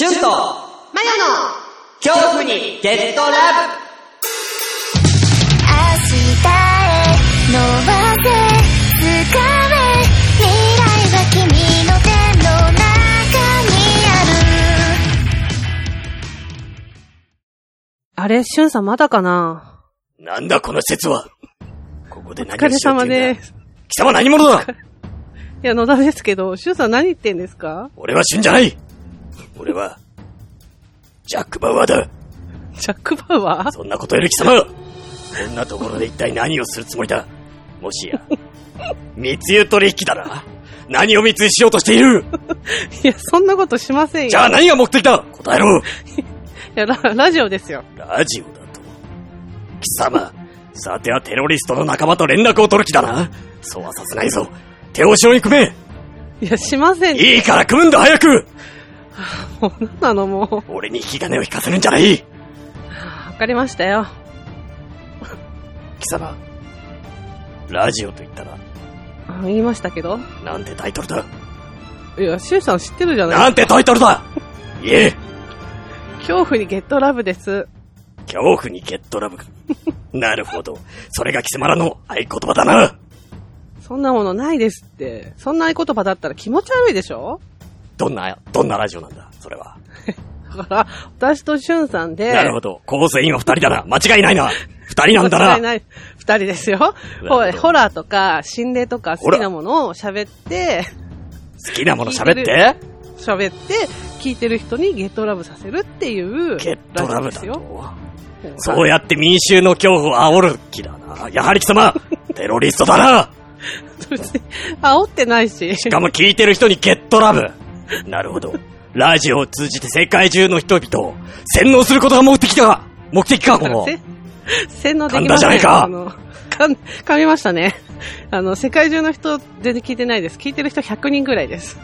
シュンとマヨの恐怖にゲットラブ。明日へ伸ばせ掴め未来は君の手の中にある。あれ、しゅんさんまだかな？なんだこの施設は。ここでお疲れ何をしようっ様て言うんだ。です。貴様何者だ？いや、野田ですけど、しゅんさん何言ってんですか？俺は死んじゃない俺は、ジャック・バウアーだ。ジャック・バウアー？そんなことより貴様こんなところで一体何をするつもりだ？もしや、密輸取引だな。何を密輸しようとしている？いや、そんなことしませんよ。じゃあ何が目的だ？答えろ。いやラ、ラジオですよ。ラジオだと。貴様、さてはテロリストの仲間と連絡を取る気だな。そうはさせないぞ。手を後ろに組め。いや、しません。いいから組むんだ早く もう、なんなのもう。俺に引き金を引かせるんじゃないわかりましたよ。貴様、ラジオと言ったら、あ言いましたけど。なんてタイトルだ？いや、しゅんさん知ってるじゃないなんてタイトルだ？いえ、恐怖にゲットラブです。恐怖にゲットラブか。なるほど。それが貴様らの合言葉だな。そんなものないですって。そんな合言葉だったら気持ち悪いでしょ？どんな、どんなラジオなんだそれは。だから、私としゅんさんで。なるほど。構成員は二人だな。間違いないな。二人なんだな。間違いない。二人ですよ。ホラーとか、心霊とか好きなものを喋って、好きなもの喋って？喋って、聞いてる人にゲットラブさせるっていう。ゲットラブだよ。と。そうやって民衆の恐怖を煽る気だな。やはり貴様、テロリストだな。別に煽ってないし。しかも聞いてる人にゲットラブ。なるほど。ラジオを通じて世界中の人々を洗脳することが目的だ目的か、この。せ洗脳できませんじゃないかあの、かん、噛みましたね。あの、世界中の人全然聞いてないです。聞いてる人100人ぐらいです。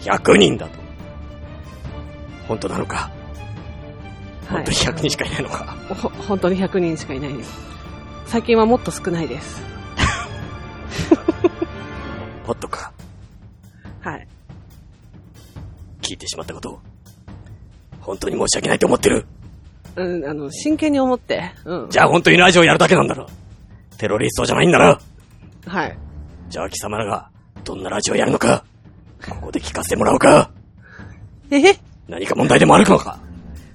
100人だと。本当なのかはい本当に100人しかいないのか、ほ本当に100人しかいないです。最近はもっと少ないです。もっとか。はい。聞いてしまったことを。本当に申し訳ないと思ってる。うん、あの、真剣に思って。うん。じゃあ本当にラジオやるだけなんだろ。テロリストじゃないんだな。はい。じゃあ貴様らがどんなラジオやるのか、ここで聞かせてもらおうか。え？何か問題でもあるのか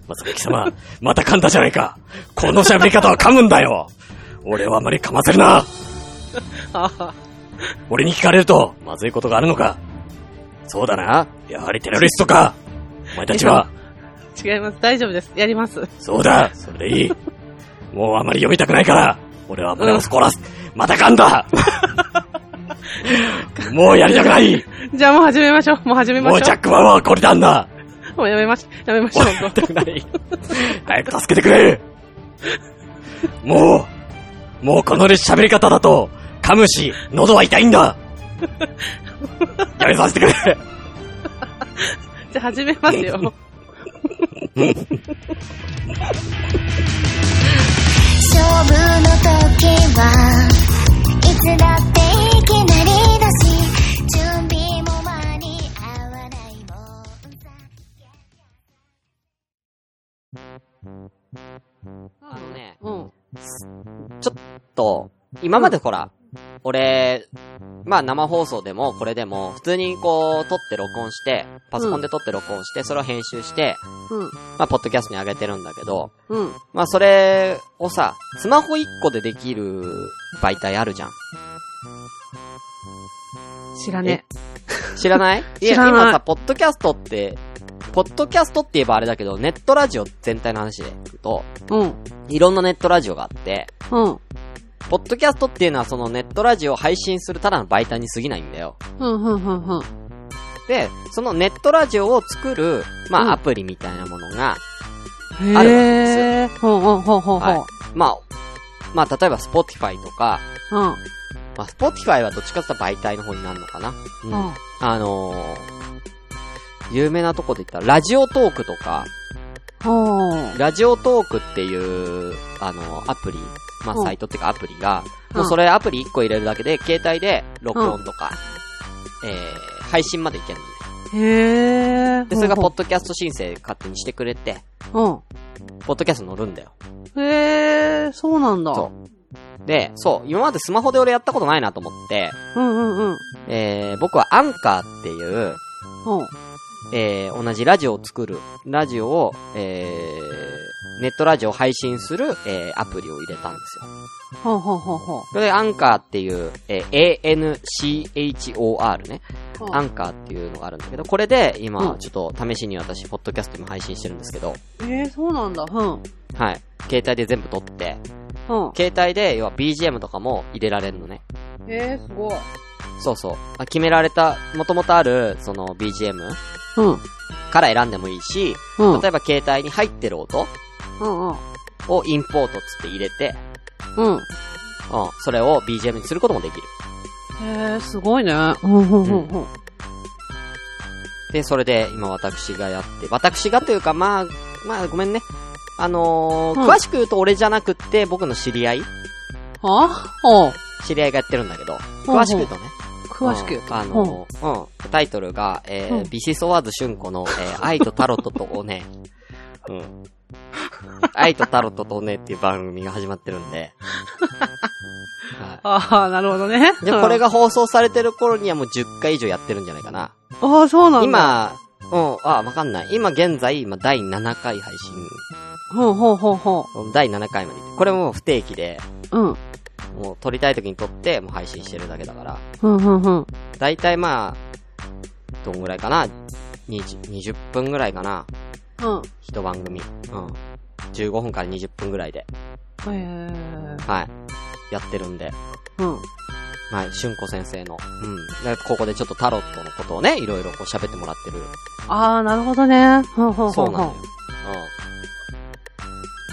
まさか貴様、また噛んだじゃないか。この喋り方は噛むんだよ。俺はあまり噛ませるな。ああ、俺に聞かれると、まずいことがあるのか。そうだな。やはりテロリストか。お前たちは、違います。大丈夫です。やります。そうだ。それでいい。もうあまり読みたくないから、俺は胸を凝らす。また噛んだ。もうやりたくない。じゃあもう始めましょう。もう始めましょう。もうジャックマンはこれなんだ。もうやめまし、やめましょう。やりたくない。早く助けてくれ。もう、もうこの喋り方だと、噛むし、喉は痛いんだ。やめさせてくれ。じゃあ始めますよ。勝負の時はいつだっていきなりだし準備も間に合わないもんさあのね、うん。ちょっと、今までほら、俺、まあ生放送でもこれでも、普通にこう、撮って録音して、パソコンで撮って録音して、それを編集して、うん。まあ、ポッドキャストに上げてるんだけど、うん。まあ、それをさ、スマホ1個でできる媒体あるじゃん。知らね 知らない？いや、今さ、ポッドキャストって、ポッドキャストって言えばあれだけど、ネットラジオ全体の話で言うと、え。うん。いろんなネットラジオがあって、うん。ポッドキャストっていうのはそのネットラジオを配信するただの媒体に過ぎないんだよ。うん、うん、うん、うん。で、そのネットラジオを作る、まあ、うんアプリみたいなものが、へあるわけですえ。ほうほうほうほうほう。はいまあ、まあ、例えば Spotify とか、うん。まあ、Spotify はどっちかって言ったら媒体の方になるのかな。うん。うん。あのー、有名なとこで言ったら、ラジオトークとか。ラジオトークっていう、あの、アプリ、まあ、うんサイトっていうかアプリが、うんもうそれアプリ1個入れるだけで、携帯で録音とか、えー、配信までいけるのね。へえ。で、それがポッドキャスト申請勝手にしてくれて、うん。ポッドキャスト乗るんだよ。へえ、そうなんだ。そう。で、そう、今までスマホで俺やったことないなと思って、うんうんうん。えー、僕はアンカーっていう、うん。えー、同じラジオを作る、ラジオを、えー、ネットラジオを配信する、えー、アプリを入れたんですよ。ほうほうほうほう。それでアンカーっていう、えー、ANCHOR ね。アンカーっていうのがあるんだけど、これで今う、んちょっと試しに私、ポッドキャスト今配信してるんですけど、えー、そうなんだ。うん。はい。携帯で全部撮って、うん。携帯で、要は BGM とかも入れられるのね。えー、すごい。そうそう。あ決められた、もともとある、その BGM うん。から選んでもいいし、うん。例えば携帯に入ってる音うんうん。をインポートつって入れて、うん。うん、それを BGM にすることもできる。へえ、すごいね。うんうんうんうん。で、それで今私がやって、私がというか、まあ、まあごめんね。あのーうん詳しく言うと俺じゃなくって僕の知り合いあ？おう知り合いがやってるんだけど、うん詳しく言うとね。詳しく言うと。んあのーうん。タイトルが、えーうんビシソワーズ春子の、えー愛とタロットとおね。うん。愛とタロットとおねっていう番組が始まってるんで。はああ、なるほどね。い。で、これが放送されてる頃にはもう10回以上やってるんじゃないかな。うん。ああ、そうなんだ。。今、うん、あ、わかんない。今現在、今第7回配信。ほうほうほうほ第7回まで。これも不定期で、う。うん。もう撮りたい時に撮って、もう配信してるだけだから。うんうんうん。だいたいまあ、どんぐらいかな ?20、20分ぐらいかな？うん。一番組。うん。15分から20分ぐらいで。へえ。はい。やってるんで。うん。はい、春子先生の。うん。でここでちょっとタロットのことをね、いろいろこう喋ってもらってる。ああ、なるほどね。そうなのよ。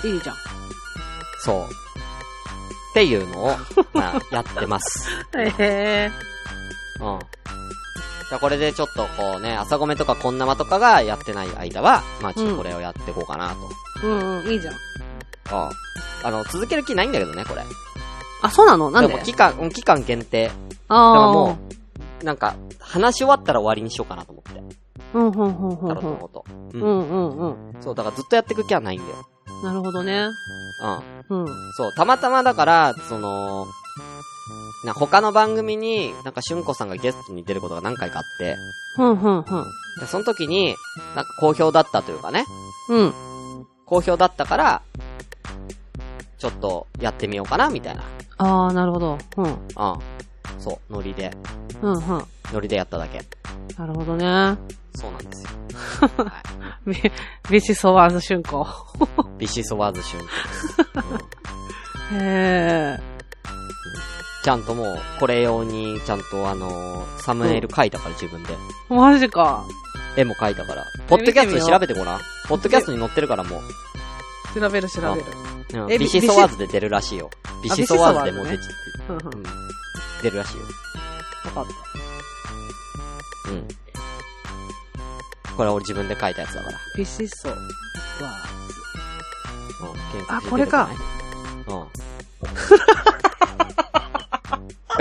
うん。う。いいじゃん。そう。っていうのを、まあ、やってます。へえ。うん。じゃあこれでちょっとこうね、朝ごめとかこんなまとかがやってない間は、まあちょっとこれをやっていこうかなと。うんうん、いいじゃん。うん。あの、続ける気ないんだけどね、これ。あ、そうなの？なんで？も期間、うん期間限定。だあからあ。もう、なんか、話し終わったら終わりにしようかなと思って。うん、うん、うん、うんタロットのこと。う。うんん、うん、うん。そう、だからずっとやっていく気はないんだよ。なるほどね。うん。うん。そう、たまたまだから、その、な、他の番組に、なんか、春子さんがゲストに出ることが何回かあって、うん、うん、うん。でその時に、なんか好評だったというかね、うん。好評だったから、ちょっとやってみようかな、みたいな。ああ、なるほど。うん。うん。そう、ノリで、うん、うん。ノリでやっただけ。なるほどね。そうなんですよ。ビ、ビシソワーズ春子。ビシソワーズ春子へえ。ちゃんともう、これ用に、ちゃんとあのーサムネイル書いたから、自分で。マジか。絵も描いたから。ポッドキャストで調べてごらん。ポッドキャストに載ってるからもう。調べる調べる。うんえビシソワーズで出るらしいよ。ビシソワーズでもう出ち、うん、うん。うん。出るらしいよ。わかっうん。これは俺自分で書いたやつだから。た。ビシソワーうん。検あこれか。うん。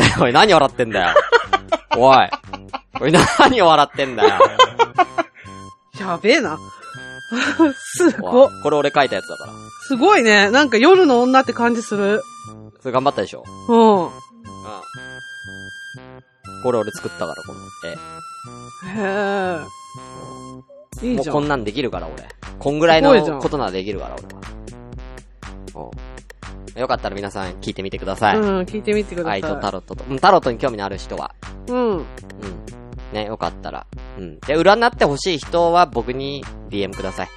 おい、何笑ってんだよ。おい。おい、何笑ってんだよ。ズ。やべえな。すおごい。これ俺書いたやつだから。すごいね。なんか夜の女って感じする。それ頑張ったでしょ？うん。うん。これ俺作ったから、この絵。へえ。いいじゃ。もうこんなんできるから、俺。こんぐらいのことならできるから、俺よかったら皆さん聞いてみてください。うん、聞いてみてください。愛とタロットと。うん、タロットに興味のある人は。うん。うん。ね、よかったら。うん。で、占ってほしい人は僕に DM ください。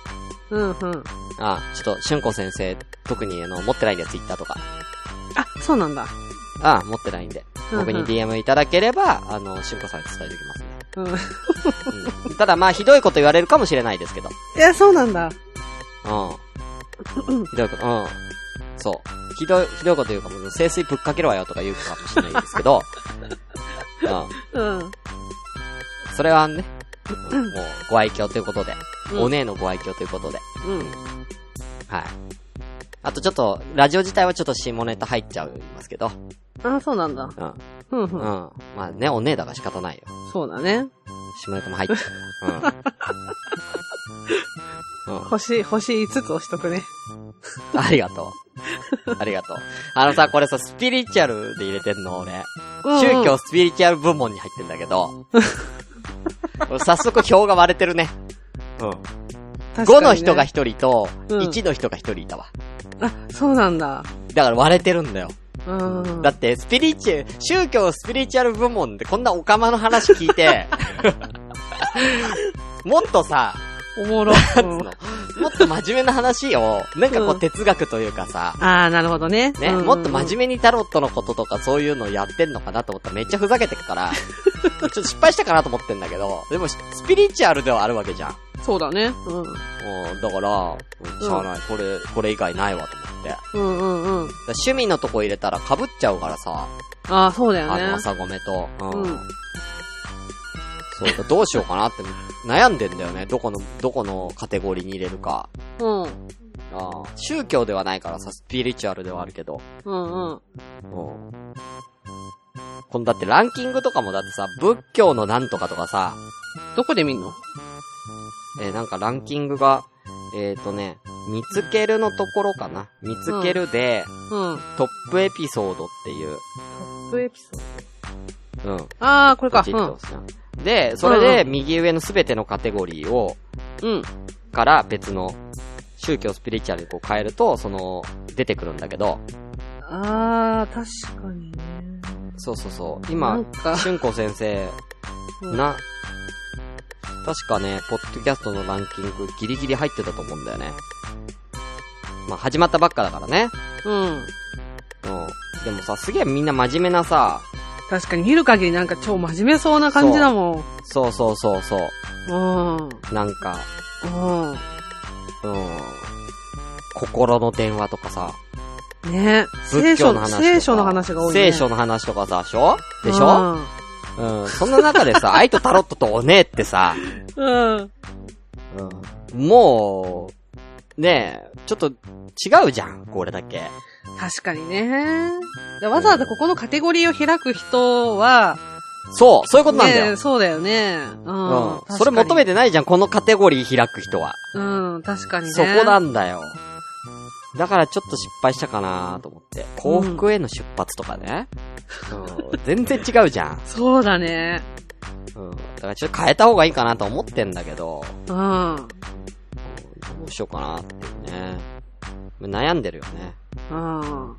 うん、うん。あ、ちょっと、しゅんこ先生、特にあの、持ってないんで、ツイッターとか。あ、そうなんだ。あ、持ってないんで。うんうん僕に DM いただければ、あの、しゅんこさんに伝えておきますね。うん。うん。ただまあ、ひどいこと言われるかもしれないですけど。いや、そうなんだ。うん。ひどいこと、うん。そう。ひどい、ひどいこと言うかも、清水ぶっかけろわよとか言うかもしれないですけど、うん。うん。それはね、う んもう、ご愛嬌ということで、うんお姉のご愛嬌ということで、うん。はい。あとちょっと、ラジオ自体はちょっと下ネタ入っちゃいますけど、あ、そうなんだ。うん。うん、う。うんん。まあね、お姉だから仕方ないよ。そうだね。下ネタも入ってる。うん。うん。星、星5つ押しとくね。ありがとう。ありがとう。あのさ、これさ、スピリチュアルで入れてんの、俺。うんうん宗教スピリチュアル部門に入ってんだけど。俺 早速票が割れてるね。うん。ね5の人が1人と、うん1の人が1人いたわ。あ、そうなんだ。だから割れてるんだよ。うん。だって、スピリチュ、宗教スピリチュアル部門でこんなオカマの話聞いて、もっとさ、おもろ。なんつうの？もっと真面目な話を、なんかこううん哲学というかさ、ああ、なるほどね。ね、うんうんもっと真面目にタロットのこととかそういうのやってんのかなと思ったらめっちゃふざけてくから、ちょっと失敗したかなと思ってんだけど、でもスピリチュアルではあるわけじゃん。そうだね。うん。うん、だから、うんしゃあない、これ、これ以外ないわと思って。うんうんうん。ら趣味のとこ入れたら被っちゃうからさ、ああ、そうだよあの、ね。朝ごめと。うん。うんそうだ、どうしようかなって悩んでんだよね。どこの、どこのカテゴリーに入れるか。うん。ああ宗教ではないからさ、スピリチュアルではあるけど。うんうん。うん。このだってランキングとかもだってさ、仏教のなんとかとかさ、どこで見んの？えーなんかランキングが、えっ、ー、とね、見つけるのところかな。見つけるで、うん。トップエピソードっていう、トップエピソーうん。ド。ああ、これか。ポチッと押すなで、それうんで右上のすべてのカテゴリーを、うん。うん。から別の宗教スピリチュアルにこう変えると、その、出てくるんだけど、ああ、確かにね。そうそうそう。な今ん、か、春子先生、うんな、確かね、ポッドキャストのランキングギリギリ入ってたと思うんだよね。まあ、始まったばっかだからね。うん。うん。でもさ、すげえみんな真面目なさ、確かに見る限りなんか超真面目そうな感じだもん。そうそうそうそう。うん。なんか、うん。うん。心の電話とかさ、ね聖書の、話とか。聖書の話が多いね。聖書の話とかさ、でしょ？でしょ？うんうん。そんな中でさ、愛とタロットとおねえってさ、うん。うん。もう、ねえ、ちょっと違うじゃん、これだけ。確かにね。でわざわざここのカテゴリーを開く人は、そう、そういうことなんだよ。ねそうだよね。うん。うん。それ求めて。てないじゃん、このカテゴリー開く人は。うん、確かにね。そこなんだよ。だからちょっと失敗したかなと思って。幸福への出発とかね。うん。全然違うじゃん。そうだね。うん。だからちょっと変えた方がいいかなと思ってんだけど、うん。どうしようかなってね。悩んでるよね。うん。うん。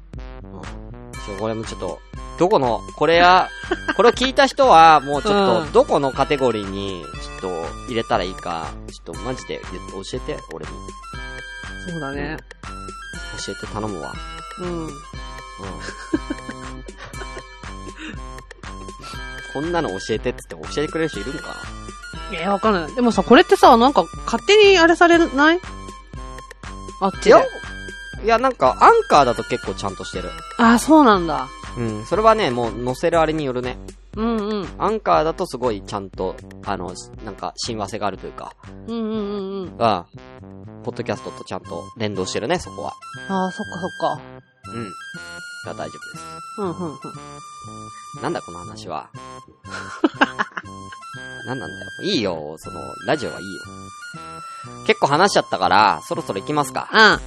これもちょっと、どこの、これや、これを聞いた人は、もうちょっと、うんどこのカテゴリーに、ちょっと、入れたらいいか、ちょっとマジで教えて、俺に。そうだね。教えて頼むわ。うん。うん。こんなの教えてっつって教えてくれる人いるんかえー、わかんない。でもさ、これってさ、なんか、勝手にあれされない？あっちで。ないや、いや、なんか、アンカーだと結構ちゃんとしてる。あ、そうなんだ。うん。それはね、もう載せるあれによるね。うんうん。アンカーだとすごいちゃんと、あの、なんか、親和性があるというか、うんうんうんうん。うん。ポッドキャストとちゃんと連動してるね、そこは。ああ、そっかそっか。うん。が大丈夫です。うんうんうん。なんだこの話は。なんなんだよ。いいよ、その、ラジオはいいよ。結構話しちゃったから、そろそろ行きますか。あ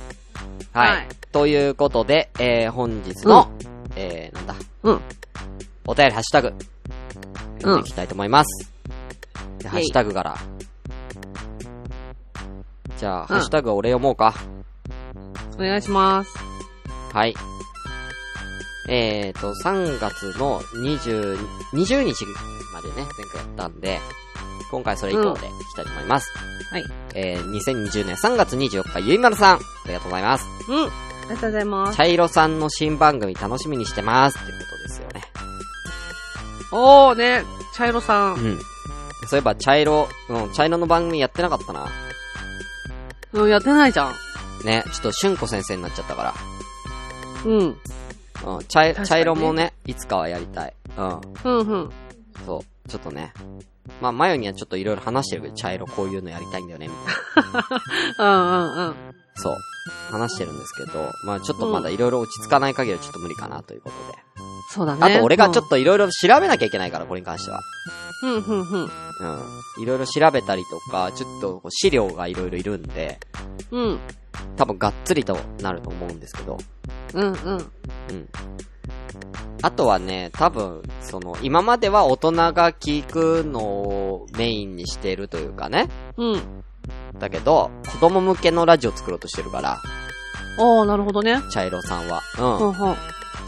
はい。はいということで、えー、本日の、えー、なんだ。うん。お便りハッシュタグ、読んでいきたいと思います。でハッシュタグから。じゃあ、ハッシュタグ俺読もうか。お願いします。はい。えーと、3月の20、20日までね、前回やったんで、今回それ以降でいきたいと思います。はい。えー、2020年3月24日、ゆいまるさん、ありがとうございます。うん。ありがとうございます。茶色さんの新番組楽しみにしてます。っていうことですよね。おーね、茶色さん。うん。そういえば、茶色、うん、茶色の番組やってなかったな。うん、やってないじゃん。ね、ちょっと、しゅんこ先生になっちゃったかうん。ら。うん、茶茶色もね、いつかはやりたい。うん。うんうん。そう、ちょっとね。まあ、マヨにはちょっといろいろ話してるけど、茶色こういうのやりたいんだよね、みたいな。うんうんうん。そう。話してるんですけど、まあちょっとまだいろいろ落ち着かない限りはちょっと無理かなということで。そうだね。あと俺がちょっといろいろ調べなきゃいけないから、これに関しては。うん、うん、うん、うん。うん。いろいろ調べたりとか、ちょっと資料がいろいろいるんで、うん、多分がっつりとなると思うんですけど。うん、うん。うん。あとはね、多分、その、今までは大人が聞くのをメインにしているというかね。うん。だけど、子供向けのラジオ作ろうとしてるから、ああ、なるほどね。茶色さんは。う、うんん。うん。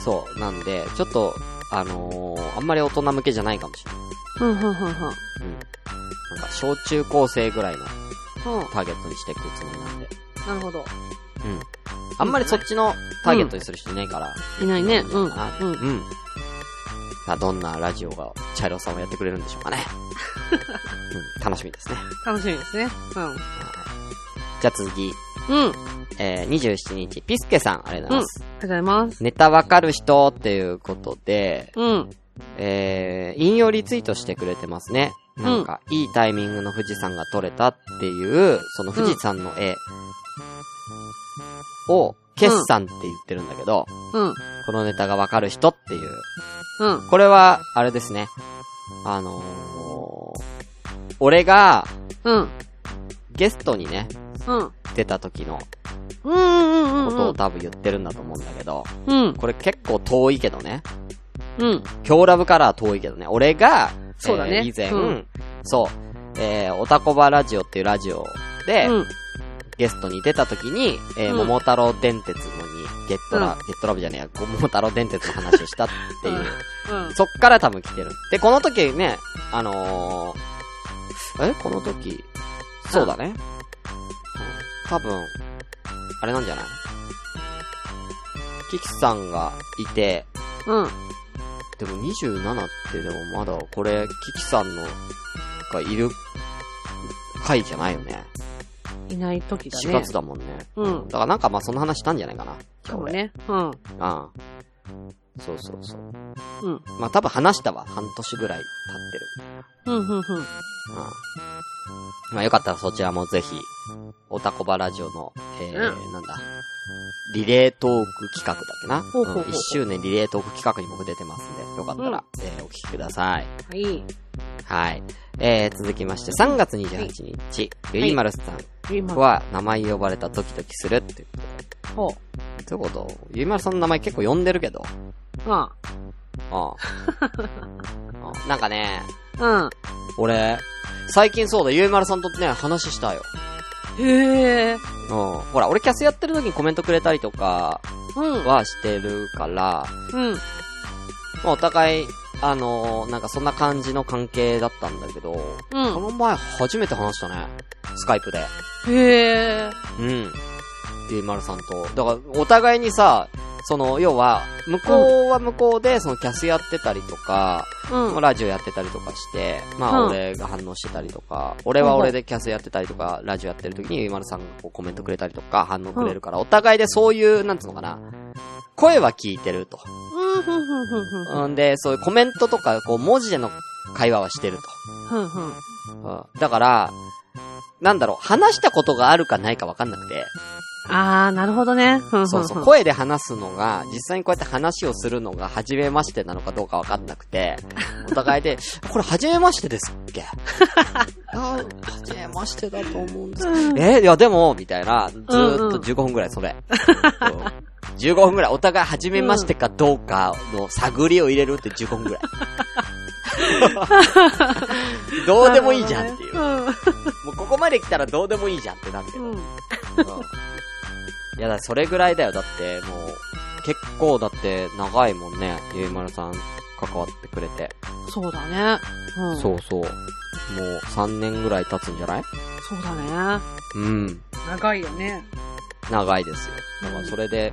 そう。なんで、ちょっと、あのー、あんまり大人向けじゃないかもしれない。うん、うん、うん、うん。うん。なんか、小中高生ぐらいのうん。ターゲットにしていくつもりなんで。なるほど。うん。あんまりそっちのターゲットにする人いないから。いないね。うん。あうん。うん。さあ、どんなラジオが、茶色さんをやってくれるんでしょうかね。うん、楽しみですね。楽しみですね。じゃあ次、うん。うん。えー、27日、ピスケさん、ありがとうございます。ありがとうございます。ネタわかる人っていうことで、うん。えー、引用リツイートしてくれてますね。なんか、いいタイミングの富士山が撮れたっていう、その富士山の絵を、決算って言ってるんだけど、うん。このネタがわかる人っていう。うん。これは、あれですね。あのー、俺がうん。ゲストにね、うん。出た時のうん。うん。うん。ことを多分言ってるんだと思うんだけど、うん。これ結構遠いけどね。うん。今日ラブからは遠いけどね。俺が、そうだねえー以前、うんそう、えー、おたこばラジオっていうラジオで、うん。ゲストに出た時に、えーうん桃太郎電鉄のに、ゲットラ、うんゲットラブじゃねえや、桃太郎電鉄の話をしたっていう、うん。そっから多分来てる。で、この時ね、あのー、え？この時、そうだね。うん、多分、あれなんじゃない？キキさんがいて、うん。でも27ってでもまだこれ、キキさんのがいる回じゃないよね。いない時だ4ね。月だもんね。うんだからなんかまあその話したんじゃないかな。かもね。うん。俺。うん。そうそうそう。うん。まあ多分話したわ。半年ぐらい経ってる。うん。うん。うん。うん。まあよかったらそちらもぜひ、おたこばラジオの、えー、うなんだ、リレートーク企画だっけな。ほうほうほう1周年リレートーク企画に僕出てますんで、よかったら、えー、お聞きください。はい。はい。えー、続きまして、3月28日、ゆいまるさん今、は名前呼ばれたドキドキするっていうと。ということ？ゆいまるさんの名前結構呼んでるけど。う。ああ ああなんかね、うん。俺、最近そうだ、ゆいまるさんとね、話したよ。へえ。うん。ほら、俺キャスやってる時にコメントくれたりとかうん。はしてるから、うん。まあお互い、あのーなんかそんな感じの関係だったんだけど、こうん。の前初めて話したね。スカイプで。へえ。うん。ゆいまるさんと。だから、お互いにさ、その、要は、向こうは向こうで、そのキャスやってたりとか、うん。ラジオやってたりとかして、まあ、うん俺が反応してたりとか、俺は俺でキャスやってたりとか、ラジオやってる時にゆいまるさんがこうコメントくれたりとか、反応くれるから、お互いでそういう、なんつうのかな、声は聞いてると。うん。で、そういうコメントとか、こう、文字での会話はしてる。と。うん。だから、なんだろう、話したことがあるかないかわかんなくて、あー、なるほどね。そうそう、声で話すのが、実際にこうやって話をするのが、初めましてなのかどうかわかんなくて、お互いで、これ初めましてですっけあ初めましてだと思うんですけど。えいやでも、みたいな、ずーっと15分くらいそれ。うん15分くらい、お互い初めましてかどうかの探りを入れるって15分くらい。どうでもいいじゃんっていう。もうここまで来たらどうでもいいじゃんってなるけど。うん。うん。うんいやだ、それぐらいだよ。だって、もう、結構だって長いもんね。ゆいまるさん関わってくれて。そうだね。うん。そうそう。もう3年ぐらい経つんじゃない？そうだね。うん。長いよね。長いですよ。だからそれで、あれっていう。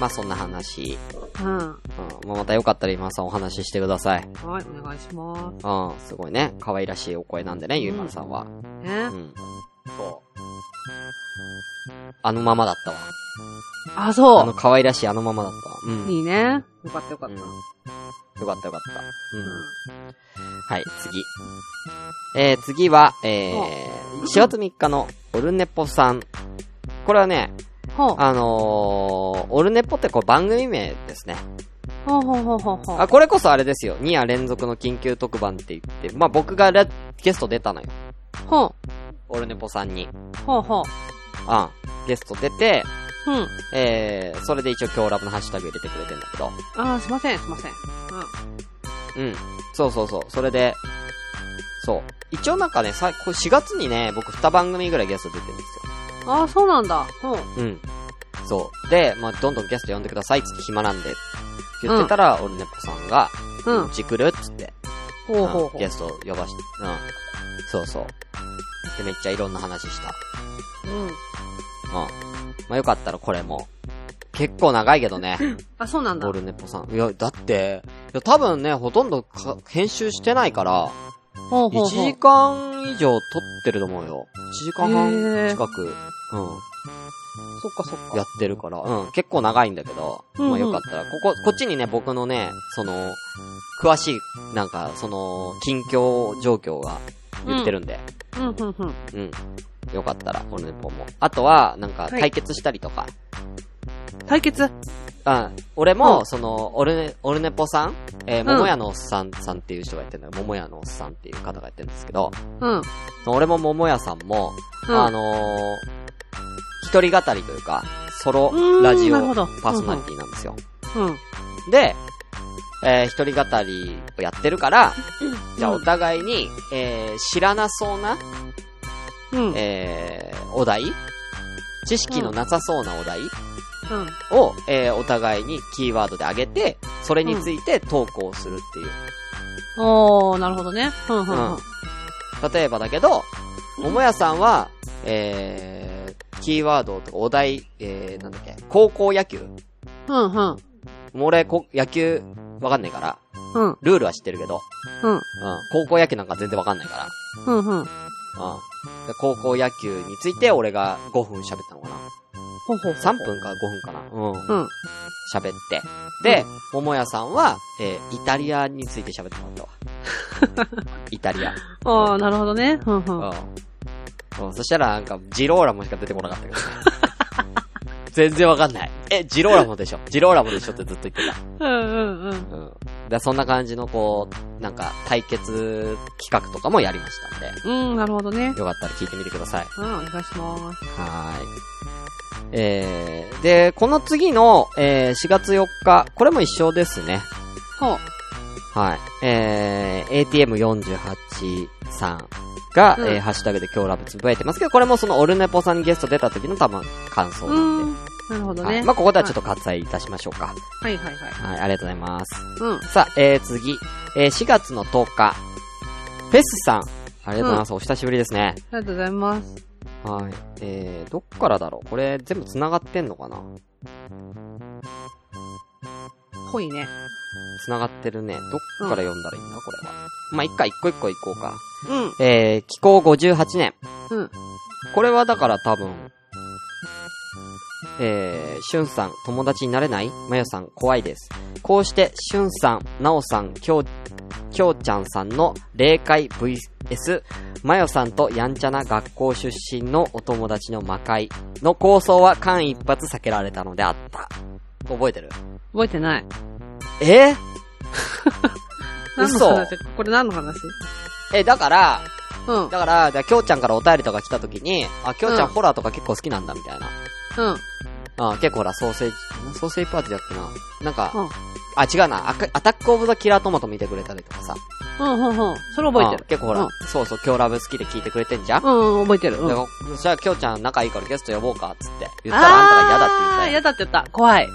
まあそんな話。うん。うん。まあまたよかったら今さんお話ししてください。はい、お願いしまうん。すごいね。可愛らしいお声なんでね、ゆいまるさんは。す。ねう。ん。そう。あのままだったわ。あ、あその可愛らしいあのままだったわ。うん。う。いいね。よかったよかっうん。た。よかったよかった。うん。はい、次。えー、次は、えー、4月3日のオルネポさん。これはね。あのー、オルネポってこれ番組名ですね。ほうほうほうほうほう。あ、これこそあれですよ。2夜連続の緊急特番って言って、まあ、僕がレゲスト出たのよ。ほう。オルネポさんに。ほうほう。うん。ゲスト出て、うん。えー、それで一応今日ラブのハッシュタグ入れてくれてんだけど。あー、すいません、すいません。うん。うん。そうそうそう。それで、そう。一応なんかね、さ、これ4月にね、僕2番組ぐらいゲスト出てるんですよ。あー、そうなんだ。ほう。うん。そう。で、まあ、どんどんゲスト呼んでくださいっつって暇なんで、言ってたら、オルネポさんが、うんうち来るっつって、ほうほうほう。うんゲスト呼ばして、うん。そうそう。で、めっちゃいろんな話した。うん。うん。まあ、よかったらこれも。結構長いけどね、あ、そうなんだオ。ルネポさん。いや、だって、いや、多分ね、ほとんどか編集してないから、1ほうほうほう。時間以上撮ってると思うよ。1時間へ半ー近く、うん。そっかそっか。やってるから、うん、結構長いんだけど、うんうんまあよかったら、ここ、こっちにね、僕のね、その、詳しい、なんか、その、近況状況が言ってるんで、うん、うん、うん。うん。よかったら、オルネポも。あとは、なんか、はい対決したりとか、対決？うん。俺も、うんその、オルネ、オルネポさん？えー、ん桃屋のおっさんさんっていう人がやってるんだよ。桃屋のおっさんっていう方がやってるんですけど、うん。俺も桃屋さんも、うんあのー、一人語りというか、ソロうんラジオパーソナリティなんですよ。うん。で、えー、一人語りをやってるから、じゃあお互いに、えー、知らなそうな、うん。えー、お題？知識のなさそうなお題？うん。を、えー、お互いにキーワードで上げて、それについて投稿するっていう。おー、なるほどね。うん、うん、うん。例えばだけど、桃屋さんは、えー、キーワードとかお題、えー、なんだっけ、高校野球？うん、うん。もう俺、こ野球、わかんないから、うん、ルールは知ってるけど、うん。うん、高校野球なんか全然わかんないから、うん、うん。うん。で高校野球について俺が5分喋ったのかなほうほう。?3 分か5分かなうん。うん。喋って。で、桃屋さんは、えー、イタリアについて喋ってもらったわ。イタリア。あー、なるほどね。うん、うん。うん。うんそしたらなんか、ジローラモしか出てこなかったけどね。全然わかんない。え、ジローラモでしょジローラモでしょってずっと言ってた。うん、うん、うん。うん。で、そんな感じのこう、なんか、対決企画とかもやりましたんで、うん、なるほどね。よかったら聞いてみてください。うん、お願いします。はーい。えー、で、この次の、えー、4月4日、これも一緒ですね。ほう。はい。えー、ATM48 さんが、うんえー、ハッシュタグで今日ラブつぶやいてますけど、これもそのオルネポさんにゲスト出た時の多分感想うなんで。ん。なるほどね。はい。まあ、ここではちょっと割愛いたしましょうか。はい、はい、はい。はい、ありがとうございます。うん。さあ、えー、次。えー、4月の10日。フェスさん。ありがとうございます。お久しぶりですね。ありがとうございます。はい。えー、どっからだろうこれ全部繋がってんのかな？ほいね。繋がってるね。どっから読んだらいいんだ？これは。まあ、一回一個一個行こうか。うん。えー、気候58年。うん。これはだから多分、えー、しゅんさん、友達になれない？まよさん、怖いです。こうして、しゅんさん、なおさん、きょう、きょうちゃんさんの霊界 VS、まよさんとやんちゃな学校出身のお友達の魔界の構想は間一髪避けられたのであった。覚えてる？覚えてない。え？何の嘘話？これ何の話？え、だから、うん。だから、じゃあきょうちゃんからお便りとか来た時に、あ、きょうちゃんうんホラーとか結構好きなんだみたいな。うん。あ結構ほら、ソーセージ、ソーセージパーティーだっけな。なんか、うんあ、違うな。アタックオブザキラートマト見てくれたりとかさ。うん、うん、うん。それ覚えてる。あ結構ほら、うんそうそう、今日ラブ好きで聞いてくれてんじゃん、うん、うん、覚えてる。うん。だからそしたら、きょうちゃん仲いいからゲスト呼ぼうか、つって。言ったらあんたが嫌だって言ったよ。嫌だって言った。怖い。うん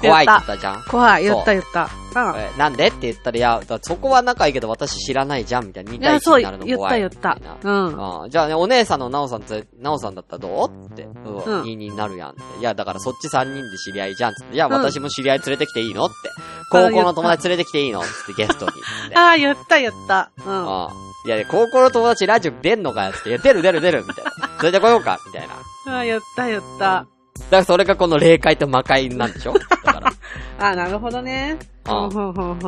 怖いって言ったじゃん怖い。言った言った。うん。えなんでって言ったら、いや、そこは仲いいけど私知らないじゃんみたいな。2いや、対1そう、になるの言っ怖い。た言ったみたいな。うん。あじゃあね、お姉さんのなおさんと、なおさんだったらどうって。うん。うん2になるやんって。いや、だからそっち3人で知り合いじゃんって。いや、うん私も知り合い連れてきていいのって。高校の友達連れてきていいの？ってゲストに。っ てああ、言った言った。うん。あいや、高校の友達ラジオ出んのかよ？って。いや、出る出る出るみたいな。それで来ようか？みたいな。ああ、言った言った。だからそれがこの霊界と魔界なんでしょ？だから。ああ、なるほどね。うあん、うん、うん、うん。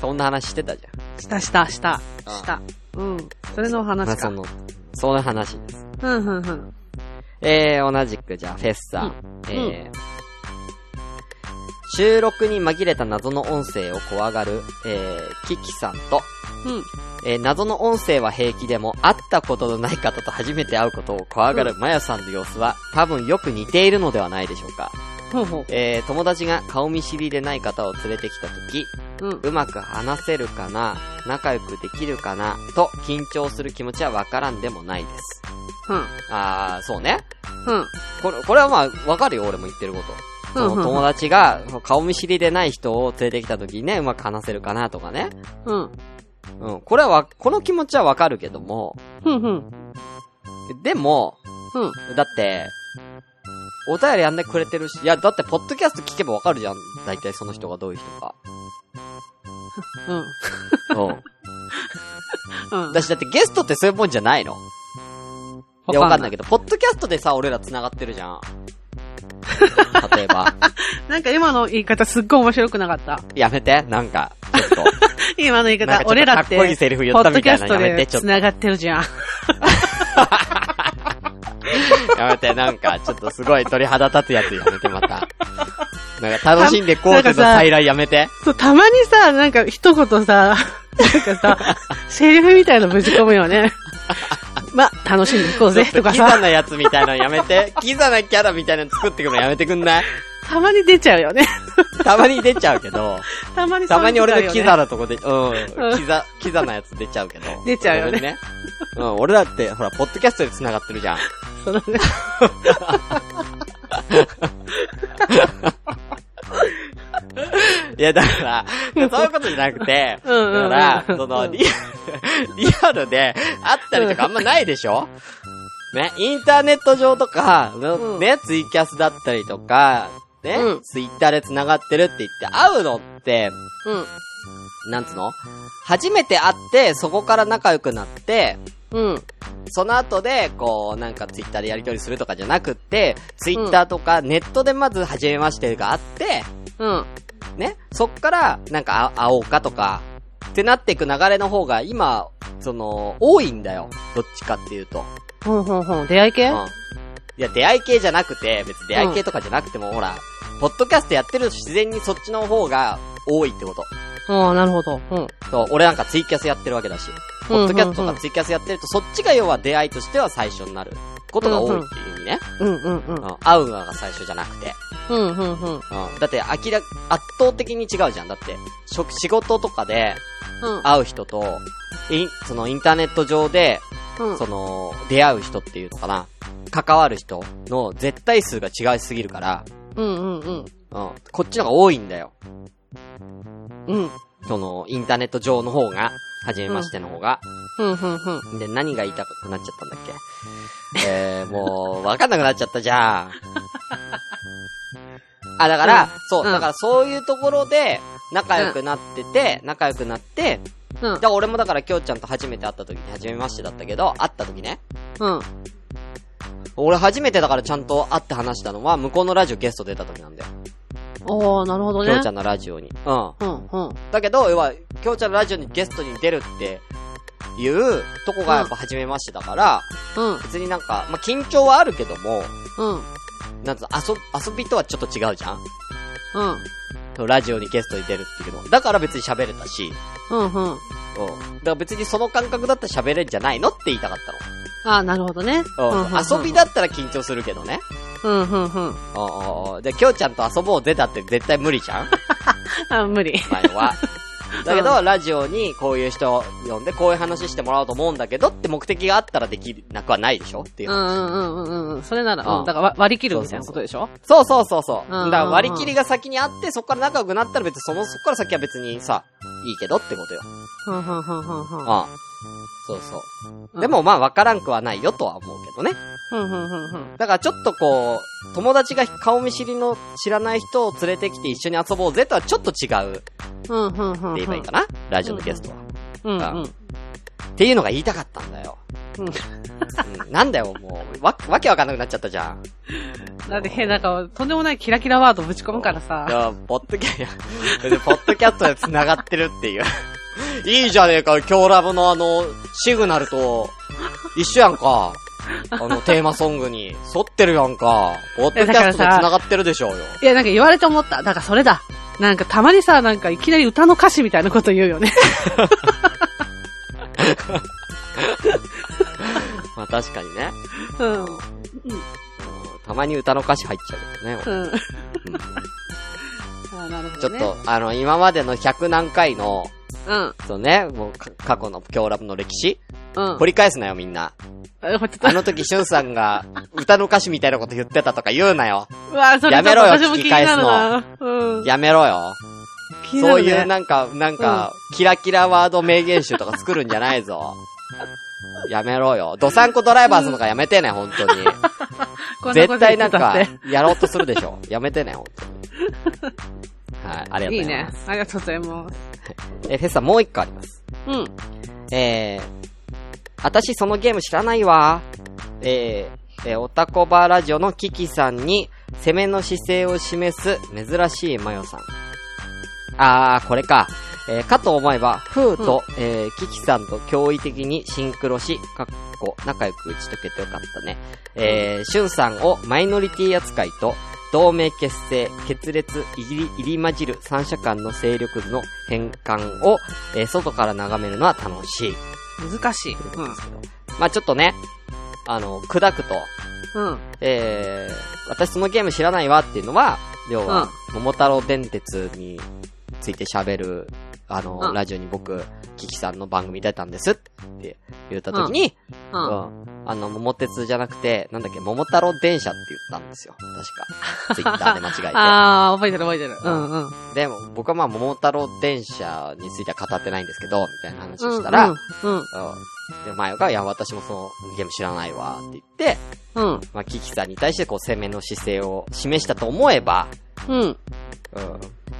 そんな話してたじしたしたした。あした。うん。それの話か。あその、その話です。うん、うん、うん。えー、同じく、じゃあ、フェスさん。えー、収録に紛れた謎の音声を怖がる、えー、キキさんと、うん。えー謎の音声は平気でも、会ったことのない方と初めて会うことを怖がるマヤさんの様子は、多分よく似ているのではないでしょうか。ほうほえー、友達が顔見知りでない方を連れてきたとき、う。うん。うまく話せるかな、仲良くできるかな、と緊張する気持ちはわからんでもないです。うん。あー、そうね。うん。これ、これはまあ、わかるよ、俺も言ってること。その友達が、顔見知りでない人を連れてきたときにね、うまく話せるかなとかね。うん。うん。これはわ、この気持ちはわかるけども、うん。うん。でも、うん。だって、お便りやんでくれてるし、いや、だって、ポッドキャスト聞けばわかるじゃん。大体その人がどういう人か。うん。うん。うん。だし、だってゲストってそういうもんじゃないのいや、わかんないけど、ポッドキャストでさ、俺ら繋がってるじゃん。例えば。なんか今の言い方すっごい面白くなかった。やめて、なんか、ちょっと。今の言い方なんかちょっ、と俺らって、かっこいいセリフ言ったみたいなポッドキャストでやめてちょっと繋がってるじゃん。やめて、なんか、ちょっとすごい鳥肌立つやつやめて、また。なんか、楽しんでこうっての再来やめて。そう、たまにさ、なんか一言さ、なんかさ、セリフみたいのぶち込むよね。ま、楽しんでいこうぜ、とかさ、キザなやつみたいなのやめて。キザなキャラみたいなの作ってくのやめてくんない？たまに出ちゃうよね。たまに出ちゃうけど、たまにたまに俺のキザなとこで、う、うんんキザ、キザなやつ出ちゃうけど。出ちゃうよねね。うん、俺だって、ほら、ポッドキャストで繋がってるじゃん。そうだね。いや、だから、そういうことじゃなくて、だ うんうんうん。から、その、リアル、リアルで会ったりとかあんまないでしょ？ね、インターネット上とか、うん。ね、ツイキャスだったりとか、ね、うん。ツイッターで繋がってるって言って会うのって、うん。なんつうの？初めて会って、そこから仲良くなって、うん。その後で、こう、なんかツイッターでやり取りするとかじゃなくって、ツイッターとかネットでまず初めましてがあって、うん。ね、そっから、なんか、あ、会おうかとか、ってなっていく流れの方が、今、その、多いんだよ。どっちかっていうと。ほんほんほん。出会い系？うん。いや、出会い系じゃなくて、別に出会い系とかじゃなくても、ほら、ポッドキャストやってると自然にそっちの方が多いってこと。ああ、なるほど。うん。そう、俺なんかツイキャスやってるわけだし。ポッドキャストとかツイキャスやってると、そっちが要は出会いとしては最初になることが多いっていう意味ね。うんうんうん。うん、会うのが最初じゃなくて。うんうんうん。うん。だって、明ら、圧倒的に違うじゃん。だって、職、仕事とかでうん。会う人と、イン、そのインターネット上で、うん。その、出会う人っていうのかな。関わる人の絶対数が違いすぎるから、うんうんうん。うん。こっちの方が多いんだよ。うん。その、インターネット上の方が、初めましての方が。うんうんうん。で、何が言いたくなっちゃったんだっけ？えー、もう、わかんなくなっちゃったじゃん。あ、だから、うんそう、うんだからそういうところで、仲良くなってて、仲良くなって、うんだから俺もだから、きょうちゃんと初めて会った時に、初めましてだったけど、会った時ね。うん。俺初めてだからちゃんと会って話したのは、向こうのラジオゲスト出た時なんだよ。おー、なるほどね。きょうちゃんのラジオに。うん。うんうん。だけど、要は、きょうちゃんのラジオにゲストに出るっていうとこがやっぱ初めましてだから、うん。別になんか、まあ、緊張はあるけども、うん。なんつうの遊、遊びとはちょっと違うじゃんうん。ラジオにゲストに出るっていうの。だから別に喋れたし、うんうん。うん。だから別にその感覚だったら喋れんじゃないのって言いたかったあー、なるほどね。うん遊びだったら緊張するけどね。うんうんうん。うんうんうん。で、きょうちゃんと遊ぼう出たって絶対無理じゃん？あ、無理。前は。だけど、ラジオにこういう人を呼んで、こういう話してもらおうと思うんだけどって目的があったらできなくはないでしょ？っていうう。んうんうんうんうん。それなら、うんうん。だからわ割り切るみたいなことでしょ？そうそうそうそう。うんうんうんだから割り切りが先にあって、そこから仲良くなったら別にその、そこから先は別にさ、いいけどってことよ。うんうんうんうんうん。そうそう。うんでもまあ分からんくはないよとは思うけどね。だからちょっとこう、友達が顔見知りの知らない人を連れてきて一緒に遊ぼうぜとはちょっと違うってうんうんうんうん。言えばいいかな、ラジオのゲストは。うんうん。っていうのが言いたかったんだよ。うんうんなんだよ、もう。わ、わけわかんなくなっちゃったじゃん。だって変、なんか、とんでもないキラキラワードぶち込むからいさ。や、ポッドキャ、いや、でポッドキャストで繋がってるっていう。いいじゃねえか、今日ラブのあの、シグナルと、一緒やんか。あの、テーマソングに。沿ってるやんか。ポッドキャストと繋がってるでしょうよ。いや、なんか言われて思った。だからそれだ。なんかたまにさ、なんかいきなり歌の歌詞みたいなこと言うよね。まあ確かにね。うん。うんたまに歌の歌詞入っちゃうけどね。うん。うんあなるほど、ね。ちょっと、あの、今までの100何回の、うん。そうね、もうか過去の今日ラブの歴史うん。掘り返すなよ、みんな。えほんとあの時、しゅんさんが歌の歌詞みたいなこと言ってたとか言うなよ。うわそれやめろよちょっと私も気になるな。うん。やめろよ。気になるねそういうなんか、なんか、キラキラワード名言集とか作るんじゃないぞ。やめろよ。ドサンコドライバーズとかやめてね、本当に。こんなこと絶対なんかやろうとするでしょ。やめてね、本当に。はい、ありがとうございます。。ありがとうございます。え、フェスさんもう一個あります。うん。えー、私そのゲーム知らないわ。えー、えー、オタコバーラジオのキキさんに攻めの姿勢を示す珍しいマヨさん。あー、これか。えー、かと思えば、フーと、えー、キキさんと驚異的にシンクロし、かっこ、仲良く打ち解けてよかったね。えー、シュンさんをマイノリティ扱いと、同盟結成、決裂、入り、入り混じる三者間の勢力図の変換を、えー外から眺めるのは楽しい。難しい。まあちょっとね、あの、砕くと、うん。うん。えー、私そのゲーム知らないわっていうのは、要は、桃太郎電鉄について喋る、あの、うんラジオに僕、キキさんの番組出たんですって言った時に、う。うんん、あの、桃鉄じゃなくて、なんだっけ、桃太郎電車って言ったんですよ。確か。ツイッターで間違えて。あー、覚えてる覚えてる。うんうん。でも、僕はまあ、桃太郎電車については語ってないんですけど、みたいな話をしたら、うん。うん。うんで、マヨが、いや、私もそのゲーム知らないわ、って言って、うん。まあ、キキさんに対してこう、攻めの姿勢を示したと思えば、うん。うん、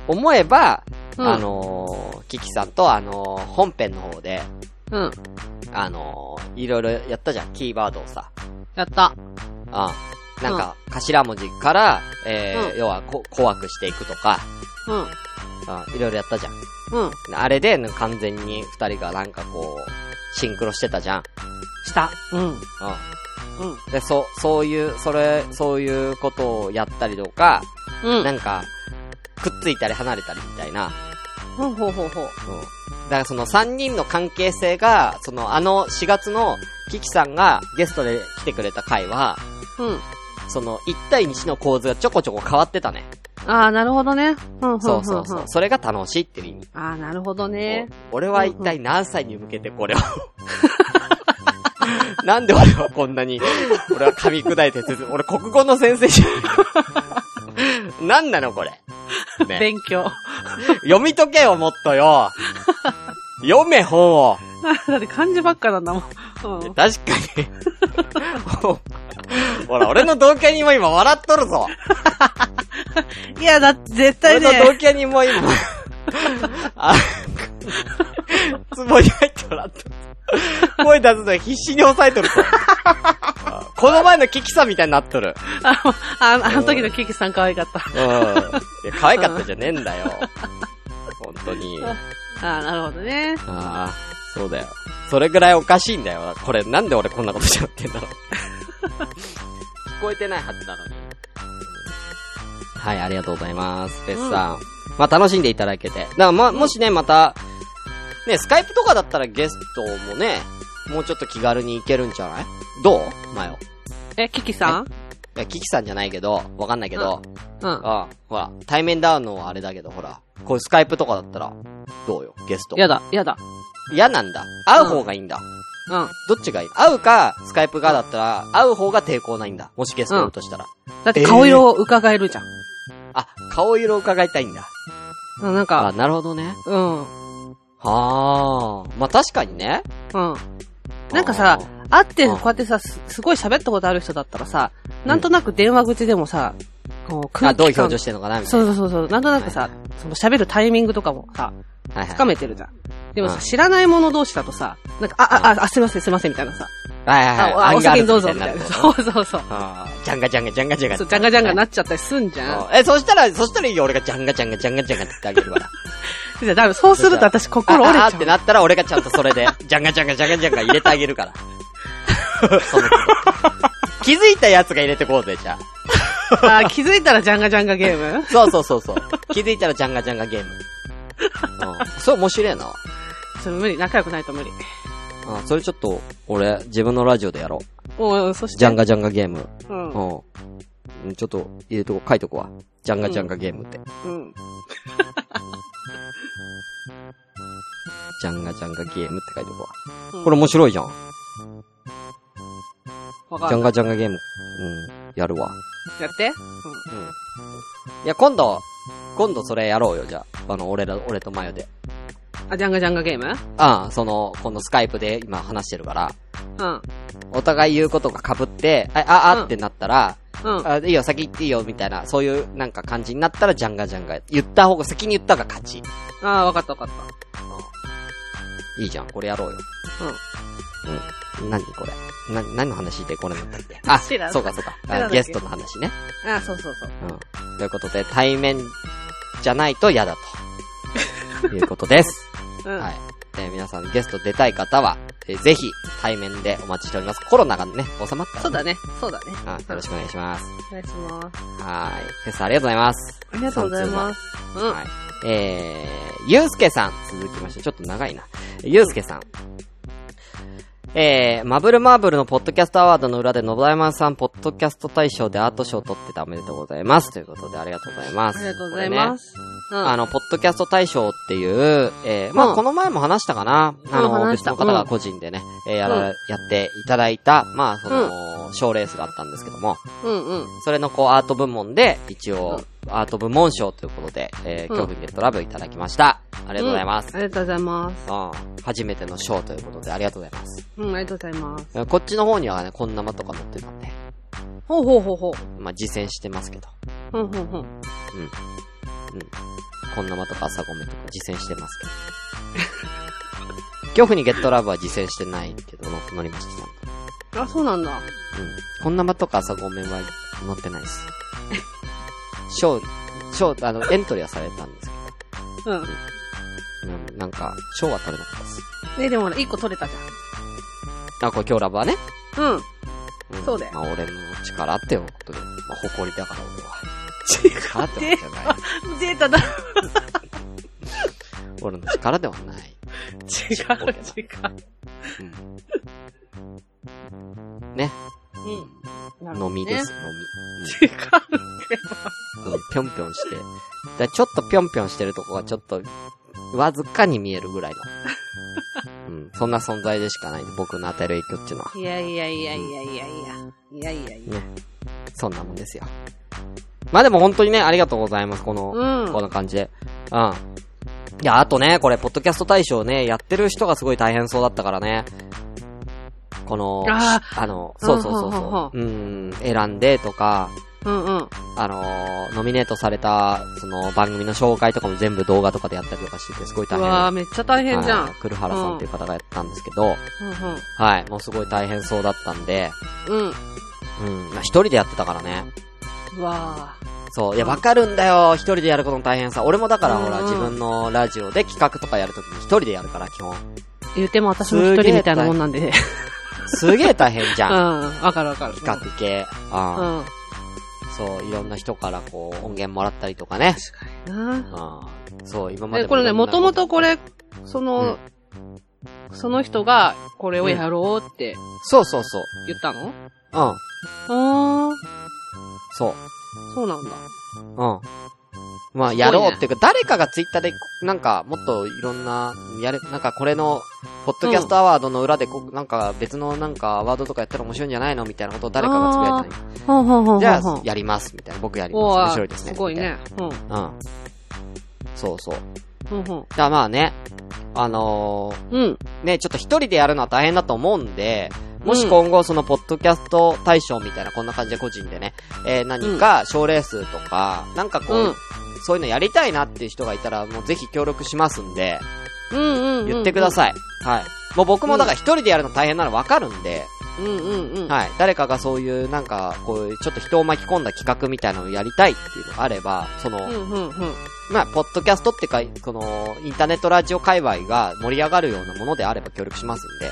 思えば、うんあのーキキさんとあのー本編の方で、うん。あのーいろいろやったじゃん、キーワードをさ。やった。うん。なんか、頭文字から、えーうん要はこ、怖くしていくとか、うん。うん、いろいろやったじゃん。うん。あれで、完全に二人がなんかこう、シンクロしてたじゃん。した。うん。うん。うん。で、そう、そういう、それ、そういうことをやったりとか、うん。なんか、くっついたり離れたりみたいな。ほうほうほうほう。うん。だからその3人の関係性が、そのあの4月のキキさんがゲストで来てくれた回は、うん。その1対1の構図がちょこちょこ変わってたね。あー、なるほどね。うん、そうそうそう。それが楽しいっていう意味。あー、なるほどね。お俺は一体何歳に向けてこれを なんで俺はこんなに、俺は噛み砕いて説明、俺国語の先生じゃん。なんなのこれ。ね。勉強。読み解けよ、もっとよ。読め、本を。だって漢字ばっかなんだもん。うん。確かに。ほら、俺の同居人も今笑っとるぞ。いや、だって絶対俺の同ね、居人も今、あ、つぼに入ってもらった。声出すの必死に抑えとると。あこの前のキキさんみたいになっとる。あ、ああの時のキキさん可愛かった。うん。いや可愛かったじゃねえんだよ。本当に。あー、なるほどね。ああ、そうだよ。それぐらいおかしいんだよ。これ、なんで俺こんなことしちゃってんだろう。聞こえてないはずなのに。はい、ありがとうございます。フェスさん。まあ、楽しんでいただけて。だから、ま、もしね、また、ね、スカイプとかだったらゲストもね、もうちょっと気軽に行けるんじゃない？どう？マヨ。え、キキさん？いや、キキさんじゃないけど、わかんないけど、うん。ああ、ほら、対面ダウンのあれだけど、ほら、こういうスカイプとかだったら、どうよ、ゲスト。やだ、やだ。嫌なんだ。会う方がいいんだ。うん。どっちがいい？会うか、スカイプがだったら、会う方が抵抗ないんだ。もしゲストとしたら。だって顔色を伺えるじゃん。あ、顔色を伺いたいんだ。うん、なんあ、か、なるほどね。うん。はあ。まあ、確かにね。うん。なんかさあ、会って、うんこうやってさ、すすごい喋ったことある人だったらさ、なんとなく電話口でもさ、こう、空あ、どう表情してんのかなみたいそうそうそうそう。なんとなくさ、その喋るタイミングとかもさ、な。はいはい。つかめてるじゃん。でもさ、うん知らない者同士だとさ、なんか、あ、あ、あ、あ、すいません、すいません、みたいなさ。はいはいはい。あ、あお先にどうぞ、みたいな。そうそうそう。ジャンガジャンガジャンガジャンガ。そう、ジャンガジャンガなっちゃったりすんじゃんえ、そしたら、そしたらいいよ。俺がジャンガジャンガジャンガジャンガって言ってあげるから。じゃあ、多分そうすると私心折れちゃう。ああってなったら俺がちゃんとそれで、ジャンガジャンガジャンガジャンガ入れてあげるから。その気づいたやつが入れてこうぜ、じゃあー気づいたらジャンガジャンガゲーム？あ。そうそうそうそう。気づいたらジャンガジャンガゲーム。うん。それ面白いな。それ無理、仲良くないと無理。うん。それちょっと、俺、自分のラジオでやろう。おうそして？ジャンガジャンガゲーム。うん。うん。ちょっと、入れとこう、書いとこわ。ジャンガジャンガゲームって。うん。ジャンガジャンガゲームって書いとこわ。うんこれ面白いじゃん。ジャンガジャンガゲーム。うん。やるわ。やって？いや、今度、今度それやろうよ、じゃあ。あの、俺ら、俺とマヨで。あ、ジャンガジャンガゲーム？ああ、その、このスカイプで今話してるから、うん。お互い言うことが被って、あ、あ、あうんってなったら、うん。あいいよ、先言っていいよ、みたいな、そういうなんか感じになったら、ジャンガジャンガ。言った方が、先に言ったが勝ち。ああ、わかったわかった。いいじゃん、これやろうよ。うん。うん。何これ？な、何の話でこれなんだっけ？あ、そうかそうか。ゲストの話ね。あ、そうそうそう。うん。ということで、対面じゃないと嫌だと。いうことです。うん。はい。で、皆さんゲスト出たい方は、えーぜひ対面でお待ちしております。コロナがね、収まったら、そうだね。そうだね。あよろしくお願いします。お願いします。はい。フェスありがとうございます。ありがとうございます。うん。はい。えー、ゆうすけさん、続きまして、ちょっと長いな。ゆうすけさん。えー、マブルマーブルのポッドキャストアワードの裏で、のぶだいまんさん、ポッドキャスト大賞でアート賞を取ってたおめでとうございます。ということで、ありがとうございます。ありがとうございます。こうん。あの、ポッドキャスト大賞っていう、えー、まあ、うんこの前も話したかな。あの、別の方が個人でね、えーやら、うんやっていただいた、まあ、その、賞レースがあったんですけども、うんうん。それのこうアート部門で、一応、アート部門賞ということで、えー、うん恐怖ゲットラブいただきました。ありがとうございます。うんありがとうございます。うん初めての賞ということで、ありがとうございます。うん、ありがとうございます。えーこっちの方にはね、こんなまとか載ってたんで、ほうほうほうほう。まあ、実践してますけど、ほんほんほん。うん。こんなまとか朝ごめとか実践してますけど。恐怖にゲットラブは実践してないけど、乗乗りました。あ、そうなんだ。うん。こんなまとか朝ごめは乗ってないです。賞、賞、あの、エントリーはされたんですけうん。ど、うんなんか、賞は取れなかったです。え、でも一個取れたじあ、これ今日ラブはね。ゃん。うん。んそうだよまあ俺の力ってことで、まあ誇りだから俺は。力ってことじゃない。データだ。俺の力ではない。違う、違う。うん。ね。うん。飲みです、違う。飲み。うん ぴょんぴょんして。だちょっとぴょんぴょんしてるとこがちょっと、わずかに見えるぐらいの。うん。そんな存在でしかない。僕の与える影響っていうのは。いやいやいやいやいやいや。いやいやいや。ね。そんなもんですよ。まあでも本当にね、ありがとうございます。この、うんこんな感じで。うん。いや、あとね、これ、ポッドキャスト大賞ね、やってる人がすごい大変そうだったからね。この、ああの、そうそうそうそう。うん、選んでとか、うんうん。あのーノミネートされた、その番組の紹介とかも全部動画とかでやったりとかしてて、すごいう大変。わー、めっちゃ大変じゃん。はい黒原さんっていう方がやったんですけど、うんはい、もうすごい大変そうだったんで、うん。うん、まあ一人でやってたからね。うん。わそう。いや、わかるんだよ。一人でやることの大変さ。俺もだから、ほら、うん自分のラジオで企画とかやるときに一人でやるから、基本。ー。言うても私も一人みたいなもんなんで。すげえ大変じうゃん。ん。わかるわかる。企画系。うあん。そう、いろんな人からこう、音源もらったりとかね。なあそう、今までで、これね、もともとこれ。れ、その、その人が、これをやろうってそうそうそう。言ったの？うん。あー、そう。そうなんだ。うん。まあ、やろうっていうか、誰かがツイッターで、なんか、もっといろんな、やれ、なんかこれの、ポッドキャストアワードの裏でこう、なんか別のなんかアワードとかやったら面白いんじゃないのみたいなことを誰かがつぶやいたのに。ほんほんほんじゃあやります、みたいな。僕やりおます。面ー白いですね。すごいね。うん。うん。そうそう。ほんほん。じゃあまあね、あのうん。ー、ね、ちょっと一人でやるのは大変だと思うんで、もし今後そのポッドキャスト大賞みたいなこんな感じで個人でね、えー、何か賞レースとか、なんかこう、うんそういうのやりたいなっていう人がいたら、もうぜひ協力しますんで、うんうんうん。言ってください。はい。もう僕もだから一人でやるの大変なのわかるんで、い。うんうんうん。はい。誰かがそういうなんか、こういうちょっと人を巻き込んだ企画みたいなのをやりたいっていうのがあれば、その、うんうんうん。まあ、ポッドキャストってか、この、インターネットラジオ界隈が盛り上がるようなものであれば協力しますんで、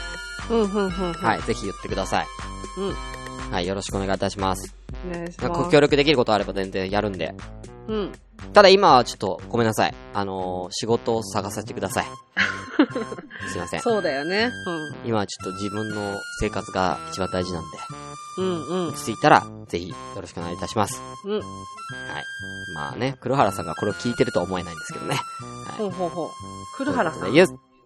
うん、うん、うん。はい、ぜひ言ってください。うん。はい、よろしくお願いいたします。お願いします。ご協力できることあれば全然やるんで。うん。ただ今はちょっとごめんなさい。あのー仕事を探させてください。すいません。そうだよね。今はちょっと自分の生活が一番大事なんで、うん。うん、うん。落ち着いたら、ぜひよろしくお願いいたします。うん。はい。まあね、黒原さんがこれを聞いてるとは思えないんですけどね。ほうほうほう。黒原さん。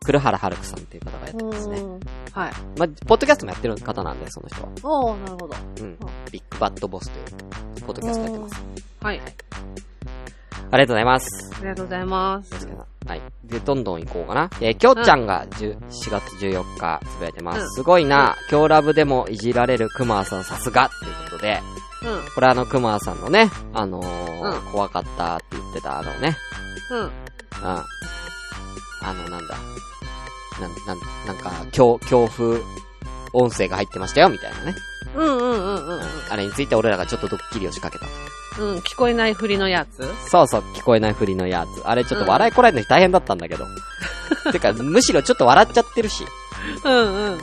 黒原春樹さんっていう方がやってますね。うんはい。まあ、ポッドキャストもやってる方なんで、その人は。おー、なるほど。うん。ビッグバッドボスという、ポッドキャストやってます。はい。ありがとうございます。ありがとうございます。はい。で、どんどん行こうかな。えー、きょうちゃんが10 4月14日つぶやいてます。うんすごいな。今日ラブでもいじられるクマさんさすがということで、うん。これあのクマさんのね、あのーうん怖かったって言ってたあのね、うん。うん。あの、なんだ。なん、なん、なんか、恐、恐怖音声が入ってましたよ、みたいなね。うんうんうんうんあれについて俺らがちょっとドッキリを仕掛けたと。うん。うん。聞こえないふりのやつ？そうそう、聞こえないふりのやつ。あれちょっと笑いこらえるの大変だったんだけど。てか、むしろちょっと笑っちゃってるし。うんうん。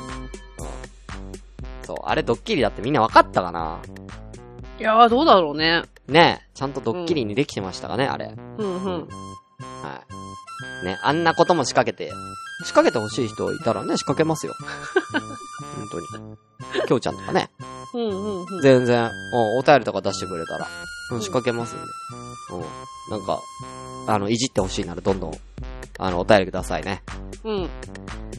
そう、あれドッキリだってみんな分かったかな？いやー、どうだろうね。ねえ、ちゃんとドッキリにできてましたかね、あれ。うんうん。はい。ね、あんなことも仕掛けて、仕掛けてほしい人いたらね、仕掛けますよ。本当に。きょうちゃんとかね。うんうんうん。全然、おお便りとか出してくれたら、うん、仕掛けますんで。うん。なんか、あの、いじってほしいならどんどん、あの、お便りくださいね。うん。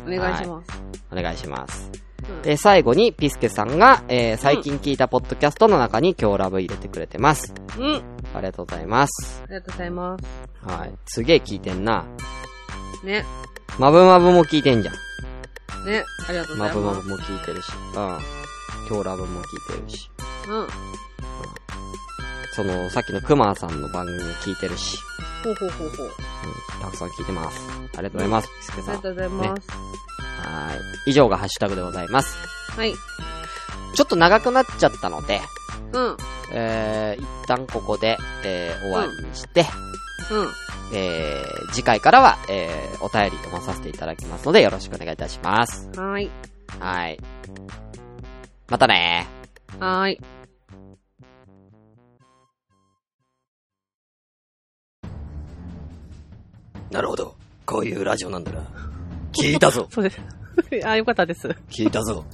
お願いします。お願いします。うんで、最後に、ピスケさんが、えー、最近聞いたポッドキャストの中に今日ラブ入れてくれてます。うん。ありがとうございます。ありがとうございます。はい。すげえ聞いてんな。ね。まぶまぶも聞いてんじゃん。ね。ありがとうございます。まぶまぶも聞いてるし。うん。今日ラブも聞いてるし。うん。その、さっきのクマさんの番組も聞いてるし。ほうほうほうほう。うん。たくさん聞いてます。ありがとうございます。ありがとうございます。はい。以上がハッシュタグでございます。はい。ちょっと長くなっちゃったので、うん。えー、一旦ここで、えー、終わりにして、うん。えー、次回からは、えー、お便り読まさせていただきますので、よろしくお願いいたします。はーい。はい。またねはーい。なるほど。こういうラジオなんだな。聞いたぞ。そうです。あ、よかったです。聞いたぞ。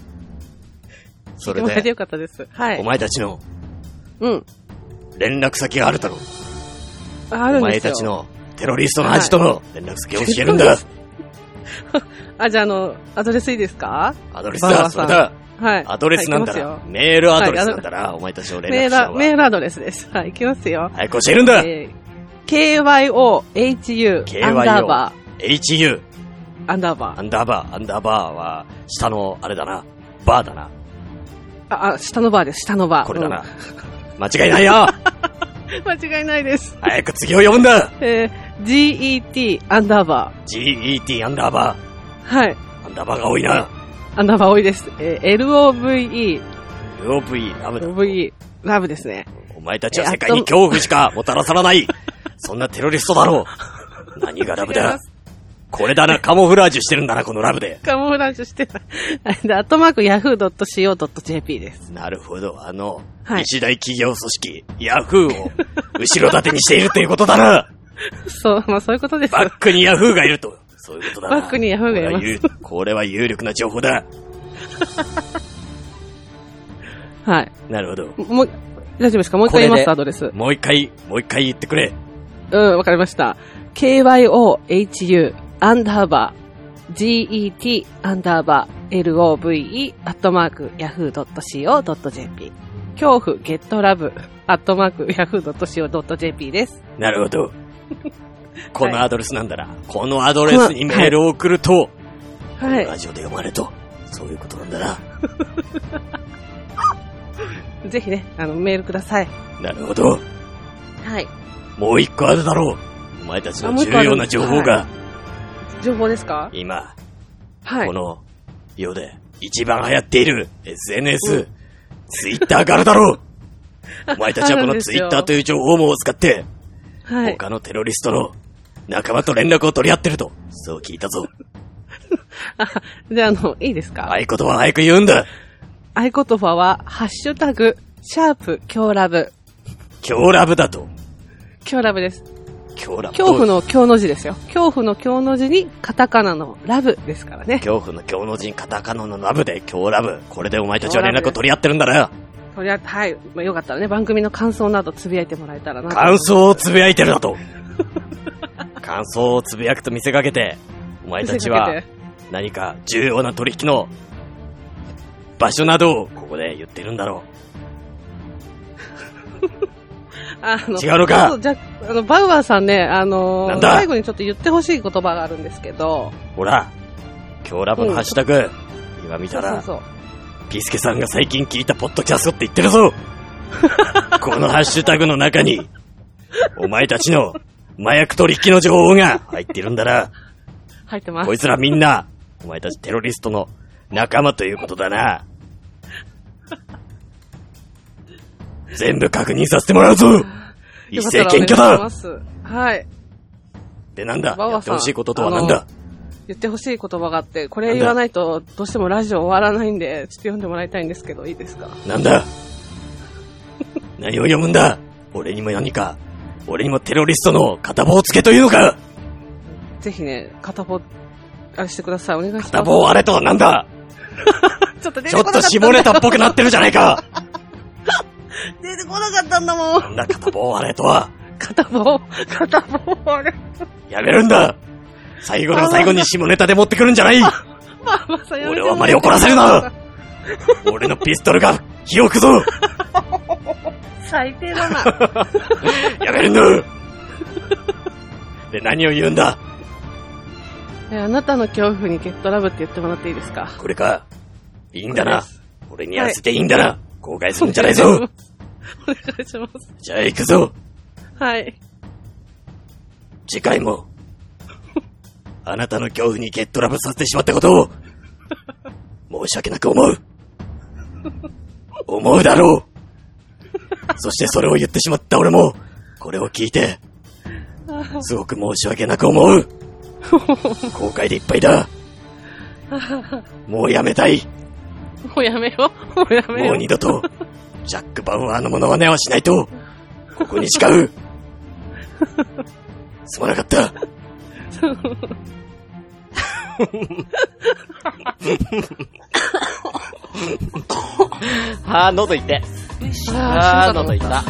それで、よかったです。はい。お前たちのうん。連絡先があるだろう。ああるお前んですよ。たちのテロリストのアジトの連絡先を教えるんだ。あ、じゃあ、あの、アドレスいいですか？アドレスだ、バーバーさんそれだ。はい。アドレスなんだなはい行き。メールアドレスなんだな。お前たちの連メール、絡先は。メールアドレスです。はい、行きますよ。早く教えるんだ。えー、KYOHU、KYO アンダーバ HU、ー、アンダーバー。アンダーバー、アンダーバーは、下の、あれだな。バーだな。あ、あ、下のバーです、下のバー。これだな。間違いないようん。間違いないです。早く次を読むんだえー、GET、アンダーバ !GET アンダーバー。はい。ー。アンダーバーが多いな。アンダーバー多いです。えー、LOVE、LOV、ラブだ。VE、ラブですね。お前たちは世界に恐怖しかもたらさらない。そんなテロリストだろう。何がラブだこれだな、カモフラージュしてるんだな、このラブで。カモフラージュしてた。アットマーク yahoo.co.jp です。なるほど、あの、はい一大企業組織、ヤフーを後ろ盾にしているということだな。そう、まあそういうことです。バックにヤフーがいると。そういうことだな。バックにヤフーがいますこれは有これは有力な情報だ。はい。なるほど。もう、大丈夫ですか？もう一回言います、アドレス。もう一回、もう一回言ってくれ。うん、わかりました。KYOHU アンダーバー GET アンダーバー LOVE アットマーク yahoo.co.jp 恐怖ゲットラブアットマーク yahoo.co.jp です。なるほど。このアドレスなんだな。このアドレスにメールを送ると、はい。ラジオで読まれると、そういうことなんだな。ぜひね、あの、メールください。なるほど。はい。もう一個あるだろう。お前たちの重要な情報あもう一個あが、情報ですか？今、はいこ。の世で一番流行っている SNS、ツイッターがあるだろう。お前たちはこのツイッターという情報網を使って、はい。他のテロリストの仲間と連絡を取り合ってると、そう聞いたぞ。じ ゃあ、あの、いいですか？合言葉は早く言うんだ合言葉は、ハッシュタグ、シャープ、今日ラブ。今日ラブだと。今日ラブです。今日ラブ恐怖の今日の字ですよ。恐怖の今日の字にカタカナのラブですからね。恐怖の今日の人カタカナのラブで今日ラブ。これでお前たちは連絡を取り合ってるんだな。とりあえず、はい。まあ、よかったらね、番組の感想などつぶやいてもらえたらなと。感想をつぶやいてるだと。感想をつぶやくと見せかけて、お前たちは何か重要な取引の場所などをここで言ってるんだろあの違うのかじゃあ、あの、バウアーさんね、あのなんだ？最後にちょっと言ってほしい言葉があるんですけど、う。ほら、今日ラブのハッシュタグ、今見たら、そうそう。ピースケさんが最近聞いたポッドキャストって言ってるぞ このハッシュタグの中に、お前たちの麻薬取引の情報が入ってるんだな。入ってますこい。つらみんな、お前たちテロリストの仲間ということだな。全部確認させてもらうぞ。一斉ったらお願いし検挙だ。はい。でなんだ？やってほしいこととはなんだ？言ってほしい言葉があって、これ言わないとどうしてもラジオ終わらないんで、ちょっと読んでもらいたいんですけど、いいですか？なんだ？何を読むんだ？俺にも何か、俺にもテロリストの片棒つけというのか？ぜひね、片方、あれしてください。お願いします。片棒あれとはなんだ？ちょっと出ちょっと。下ネタっぽくなってるじゃないか出てこなかったんだもん。なんだ片棒あれとは片棒、片棒、あれ？やめるんだ最後の最後に下ネタで持ってくるんじゃない俺をあまり怒らせるな俺のピストルが火を吹くぞ最低だな。やめるんだで、何を言うんだえあなたの恐怖にゲットラブって言ってもらっていいですか？これか。いいんだな。俺にやらせていいんだな。後悔するんじゃないぞ。お願いします。じゃあ行くぞ。はい。次回も、あなたの恐怖にゲットラブさせてしまったことを、申し訳なく思う。思うだろう。そしてそれを言ってしまった俺も、これを聞いて、すごく申し訳なく思う。後悔でいっぱいだ。もうやめたい。もうやめよ。もうやめよ。もう二度と、ジャック・バウアーのものはねはしないと、ここに誓う。すまなかった。は あ、喉いて。はあ、喉いた。